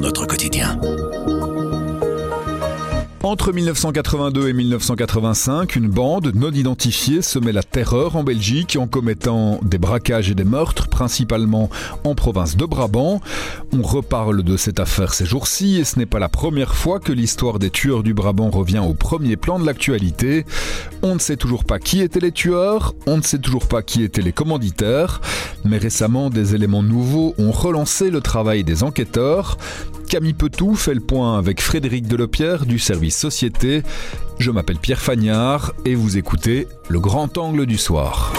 notre quotidien. Entre 1982 et 1985, une bande non identifiée semait la terreur en Belgique en commettant des braquages et des meurtres, principalement en province de Brabant. On reparle de cette affaire ces jours-ci et ce n'est pas la première fois que l'histoire des tueurs du Brabant revient au premier plan de l'actualité. On ne sait toujours pas qui étaient les tueurs, on ne sait toujours pas qui étaient les commanditaires, mais récemment des éléments nouveaux ont relancé le travail des enquêteurs. Camille Petou fait le point avec Frédéric Delepierre du service Société. Je m'appelle Pierre Fagnard et vous écoutez Le Grand Angle du Soir.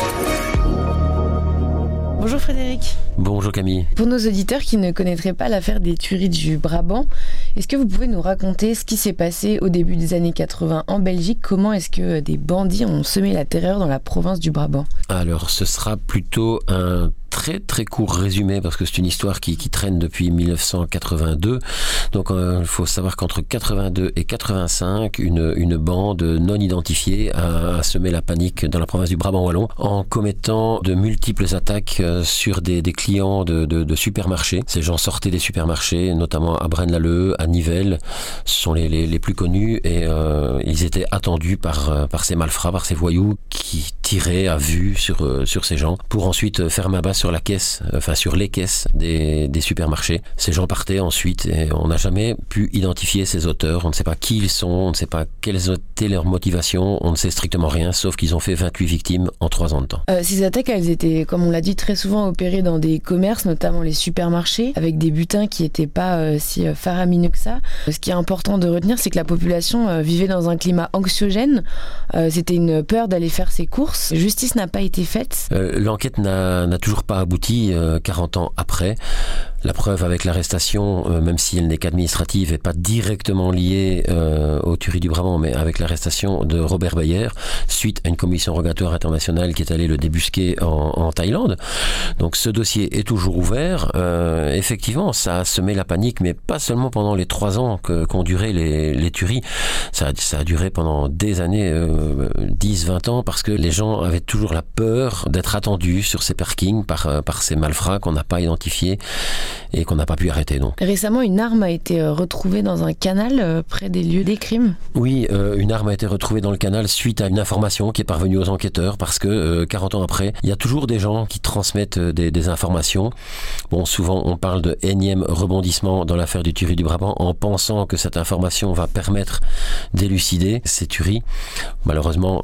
Bonjour Frédéric. Bonjour Camille. Pour nos auditeurs qui ne connaîtraient pas l'affaire des tueries du Brabant, est-ce que vous pouvez nous raconter ce qui s'est passé au début des années 80 en Belgique? Comment est-ce que des bandits ont semé la terreur dans la province du Brabant? Alors ce sera plutôt un très très court résumé parce que c'est une histoire qui, traîne depuis 1982. Donc euh, il faut savoir qu'entre 82 et 85, une, bande non identifiée a, semé la panique dans la province du Brabant wallon en commettant de multiples attaques euh, sur des, clients de, supermarchés. Ces gens sortaient des supermarchés, notamment à Braine-l'Alleud, à Nivelles, sont les, plus connus et euh, ils étaient attendus par, euh, par ces malfrats, par ces voyous qui tiraient à vue sur, euh, sur ces gens pour ensuite faire ma base sur la caisse, enfin sur les caisses des, des, supermarchés. Ces gens partaient ensuite et on n'a jamais pu identifier ces auteurs. On ne sait pas qui ils sont, on ne sait pas quelles étaient leurs motivations, on ne sait strictement rien, sauf qu'ils ont fait 28 victimes en 3 ans de temps. Euh, ces attaques, elles étaient, comme on l'a dit, très souvent opérées dans des commerces, notamment les supermarchés, avec des butins qui n'étaient pas euh, si faramineux que ça. Ce qui est important de retenir, c'est que la population euh, vivait dans un climat anxiogène. Euh, C'était une peur d'aller faire ses courses. Justice n'a pas été faite. L'enquête n'a toujours pas abouti 40 ans après. La preuve avec l'arrestation, euh, même si elle n'est qu'administrative et pas directement liée euh, aux tueries du Brabant, mais avec l'arrestation de Robert Bayer, suite à une commission rogatoire internationale qui est allée le débusquer en, Thaïlande. Donc ce dossier est toujours ouvert. Euh, effectivement, ça a semé la panique, mais pas seulement pendant les trois ans qu'ont qu duré les, tueries. Ça a, duré pendant des années, 10, 20 ans, parce que les gens avaient toujours la peur d'être attendus sur ces parkings par, par ces malfrats qu'on n'a pas identifiés et qu'on n'a pas pu arrêter. Donc. Récemment, une arme a été retrouvée dans un canal près des lieux des crimes. Oui, euh, une arme a été retrouvée dans le canal suite à une information qui est parvenue aux enquêteurs parce que euh, 40 ans après, il y a toujours des gens qui transmettent des, des, informations. Bon, souvent on parle de énième rebondissement dans l'affaire du tuerie du Brabant en pensant que cette information va permettre d'élucider ces tueries. Malheureusement,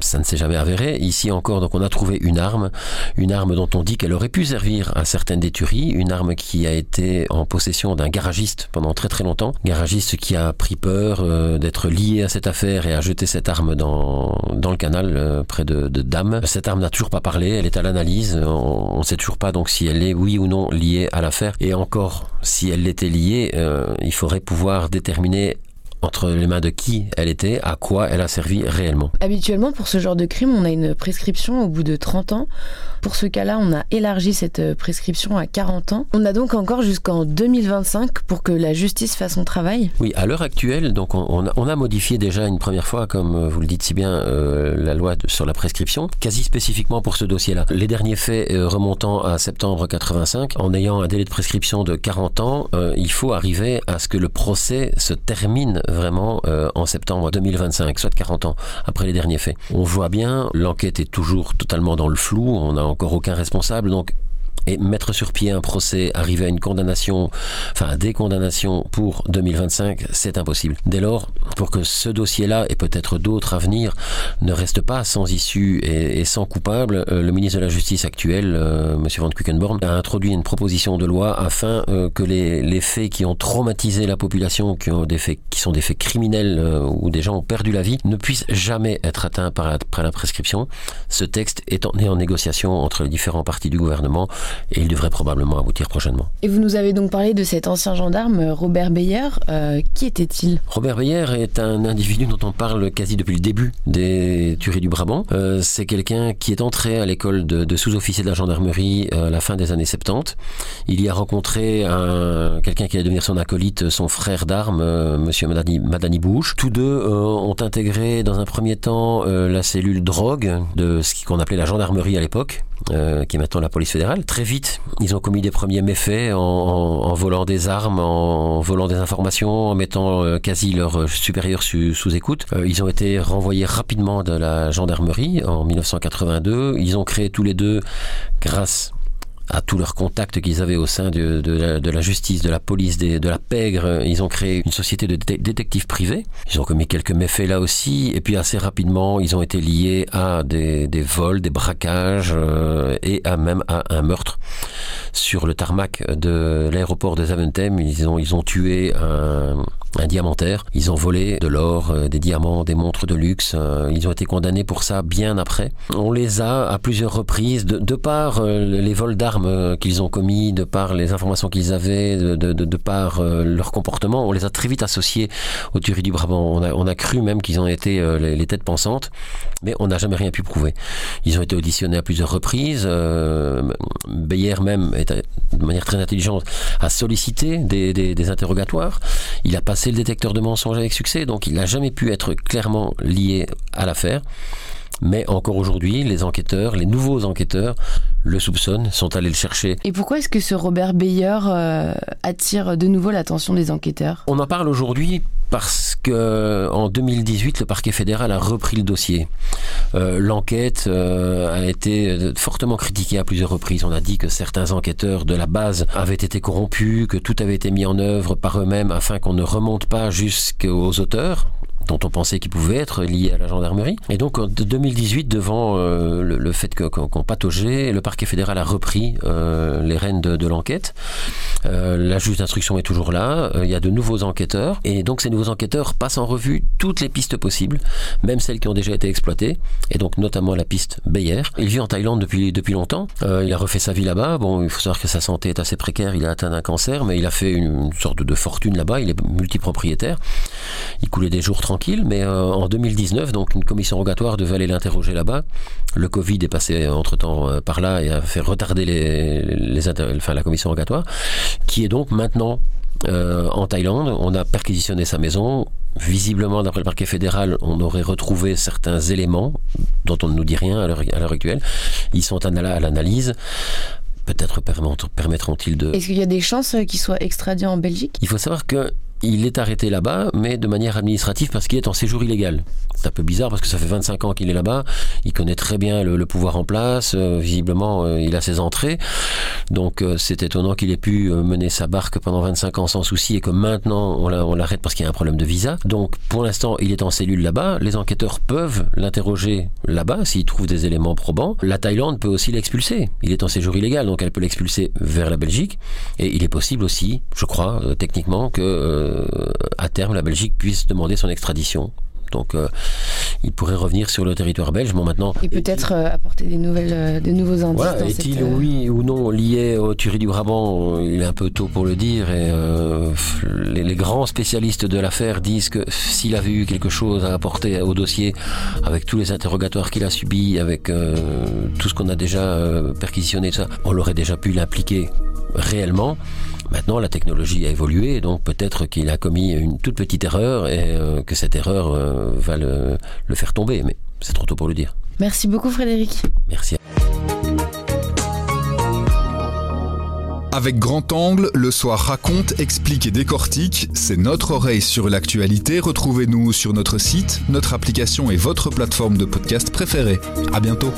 ça ne s'est jamais avéré. Ici encore, donc on a trouvé une arme, une arme dont on dit qu'elle aurait pu servir à certaines des tueries, une arme qui a été en possession d'un garagiste pendant très très longtemps, garagiste qui a pris peur euh, d'être lié à cette affaire et a jeté cette arme dans, dans le canal euh, près de, Dame. Cette arme n'a toujours pas parlé, elle est à l'analyse, on ne sait toujours pas donc si elle est oui ou non liée à l'affaire et encore si elle l'était liée, euh, il faudrait pouvoir déterminer entre les mains de qui elle était, à quoi elle a servi réellement. Habituellement, pour ce genre de crime, on a une prescription au bout de 30 ans. Pour ce cas-là, on a élargi cette prescription à 40 ans. On a donc encore jusqu'en 2025 pour que la justice fasse son travail. Oui, à l'heure actuelle, donc on a, on a, modifié déjà une première fois, comme vous le dites si bien, euh, la loi de, sur la prescription, quasi spécifiquement pour ce dossier-là. Les derniers faits euh, remontant à septembre 85, en ayant un délai de prescription de 40 ans, euh, il faut arriver à ce que le procès se termine vraiment euh, en septembre 2025, soit 40 ans après les derniers faits. On voit bien, l'enquête est toujours totalement dans le flou, on n'a encore aucun responsable, donc et mettre sur pied un procès, arriver à une condamnation, enfin des condamnations pour 2025, c'est impossible. Dès lors, pour que ce dossier-là et peut-être d'autres à venir ne reste pas sans issue et, sans coupable, euh, le ministre de la Justice actuel, euh, M. Van Quickenborn, a introduit une proposition de loi afin euh, que les, faits qui ont traumatisé la population, qui, ont des faits, qui sont des faits criminels euh, où des gens ont perdu la vie, ne puissent jamais être atteints par la, par la prescription. Ce texte est en, est en négociation entre les différents partis du gouvernement et il devrait probablement aboutir prochainement. Et vous nous avez donc parlé de cet ancien gendarme, Robert Beyer. Euh, qui était-il? Robert Beyer est un individu dont on parle quasi depuis le début des tueries du Brabant. Euh, c'est quelqu'un qui est entré à l'école de, de sous-officier de la gendarmerie à la fin des années 70. Il y a rencontré quelqu'un qui allait devenir son acolyte, son frère d'armes, euh, monsieur Madani, Madani Bouche. Tous deux euh, ont intégré dans un premier temps euh, la cellule drogue de ce qu'on appelait la gendarmerie à l'époque. Euh, qui est maintenant la police fédérale. Très vite, ils ont commis des premiers méfaits en, volant des armes, en volant des informations, en mettant euh, quasi leurs supérieurs su, sous écoute. Euh, ils ont été renvoyés rapidement de la gendarmerie en 1982. Ils ont créé tous les deux, grâce à tous leurs contacts qu'ils avaient au sein de, de, la, justice, de la police, de la pègre. Ils ont créé une société de détectives privés. Ils ont commis quelques méfaits là aussi. Et puis assez rapidement, ils ont été liés à des, des vols, des braquages euh, et à même à un meurtre sur le tarmac de l'aéroport de Zaventem. Ils ont, ils ont tué un, un diamantaire. Ils ont volé de l'or, euh, des diamants, des montres de luxe. Euh, ils ont été condamnés pour ça bien après. On les a à plusieurs reprises, de, de par euh, les vols d'armes qu'ils ont commis, de par les informations qu'ils avaient, de, de, par leur comportement, on les a très vite associés aux tueries du Brabant. On a, on a cru même qu'ils ont été les, têtes pensantes, mais on n'a jamais rien pu prouver. Ils ont été auditionnés à plusieurs reprises. Beyer même, de manière très intelligente, a sollicité des, des, des interrogatoires. Il a passé c'est le détecteur de mensonges avec succès, donc il n'a jamais pu être clairement lié à l'affaire. Mais encore aujourd'hui, les enquêteurs, les nouveaux enquêteurs, le soupçonnent, sont allés le chercher. Et pourquoi est-ce que ce Robert Bayer euh, attire de nouveau l'attention des enquêteurs? On en parle aujourd'hui parce que en 2018, le parquet fédéral a repris le dossier. Euh, L'enquête euh, a été fortement critiquée à plusieurs reprises. On a dit que certains enquêteurs de la base avaient été corrompus, que tout avait été mis en œuvre par eux-mêmes afin qu'on ne remonte pas jusqu'aux auteurs dont on pensait qu'ils pouvaient être liés à la gendarmerie. Et donc en 2018, devant euh, le, fait qu'on qu pataugeait, le parquet fédéral a repris les rênes de l'enquête. Euh, la juge d'instruction est toujours là. Euh, il y a de nouveaux enquêteurs. Et donc ces nouveaux enquêteurs passent en revue toutes les pistes possibles, même celles qui ont déjà été exploitées. Et donc notamment la piste Bayer. Il vit en Thaïlande depuis, depuis longtemps. Euh, il a refait sa vie là-bas. Bon, il faut savoir que sa santé est assez précaire. Il a atteint un cancer, mais il a fait une, une sorte de fortune là-bas. Il est multipropriétaire. Il coulait des jours tranquilles, mais euh, en 2019, donc une commission rogatoire devait aller l'interroger là-bas. Le Covid est passé entre-temps euh, par là et a fait retarder les, les enfin, la commission rogatoire, qui est donc maintenant euh, en Thaïlande. On a perquisitionné sa maison. Visiblement, d'après le parquet fédéral, on aurait retrouvé certains éléments dont on ne nous dit rien à l'heure actuelle. Ils sont à l'analyse peut-être permettront-ils de... Est-ce qu'il y a des chances qu'il soit extradé en Belgique? Il faut savoir que il est arrêté là-bas, mais de manière administrative parce qu'il est en séjour illégal. C'est un peu bizarre parce que ça fait 25 ans qu'il est là-bas, il connaît très bien le, pouvoir en place, euh, visiblement euh, il a ses entrées, donc euh, c'est étonnant qu'il ait pu mener sa barque pendant 25 ans sans souci et que maintenant on l'arrête parce qu'il y a un problème de visa. Donc pour l'instant il est en cellule là-bas, les enquêteurs peuvent l'interroger là-bas s'ils trouvent des éléments probants. La Thaïlande peut aussi l'expulser, il est en séjour illégal, donc elle peut l'expulser vers la Belgique, et il est possible aussi, je crois, techniquement, que à terme la Belgique puisse demander son extradition. Donc euh, il pourrait revenir sur le territoire belge. Bon, maintenant, et peut-être euh, apporter des, nouvelles, euh, nouveaux indices. Voilà, est-il cette... oui ou non lié au tuerie du Brabant Il est un peu tôt pour le dire. Et euh, les, les, grands spécialistes de l'affaire disent que s'il avait eu quelque chose à apporter au dossier, avec tous les interrogatoires qu'il a subis, avec euh, tout ce qu'on a déjà perquisitionné, ça, on l'aurait déjà pu l'impliquer réellement. Maintenant, la technologie a évolué, donc peut-être qu'il a commis une toute petite erreur et euh, que cette erreur euh, va le, le, faire tomber, mais c'est trop tôt pour le dire. Merci beaucoup Frédéric. Merci. Avec Grand Angle, le soir raconte, explique et décortique. C'est notre oreille sur l'actualité. Retrouvez-nous sur notre site, notre application et votre plateforme de podcast préférée. À bientôt.